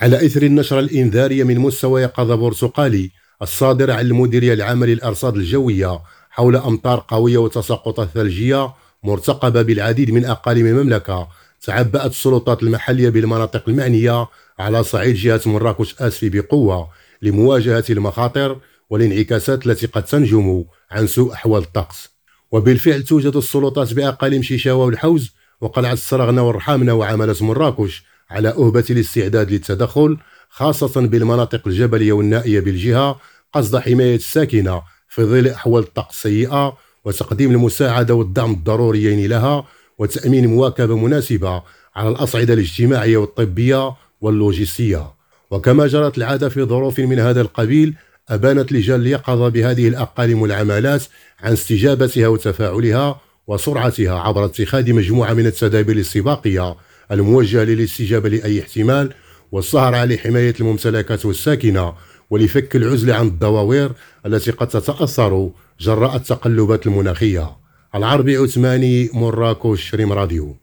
على إثر النشرة الإنذارية من مستوى يقظة برتقالي الصادرة عن المديرية العامة للأرصاد الجوية حول أمطار قوية وتساقطات ثلجية مرتقبة بالعديد من أقاليم المملكة تعبأت السلطات المحلية بالمناطق المعنية على صعيد جهة مراكش آسفي بقوة لمواجهة المخاطر والانعكاسات التي قد تنجم عن سوء أحوال الطقس. وبالفعل توجد السلطات بأقاليم شيشاوة والحوز وقلعة السرغنة والرحامنة وعملة مراكش على أهبة الاستعداد للتدخل خاصة بالمناطق الجبلية والنائية بالجهة قصد حماية الساكنة في ظل أحوال الطقس السيئة وتقديم المساعدة والدعم الضروريين لها وتأمين مواكبة مناسبة على الأصعدة الاجتماعية والطبية واللوجستية. وكما جرت العادة في ظروف من هذا القبيل أبانت لجان اليقظة بهذه الأقاليم والعمالات عن استجابتها وتفاعلها وسرعتها عبر اتخاذ مجموعة من التدابير الاستباقية الموجهة للاستجابة لأي احتمال والسهر على حماية الممتلكات والساكنة ولفك العزلة عن الدواوير التي قد تتأثر جراء التقلبات المناخية. العربي عثماني مراكش ريم راديو.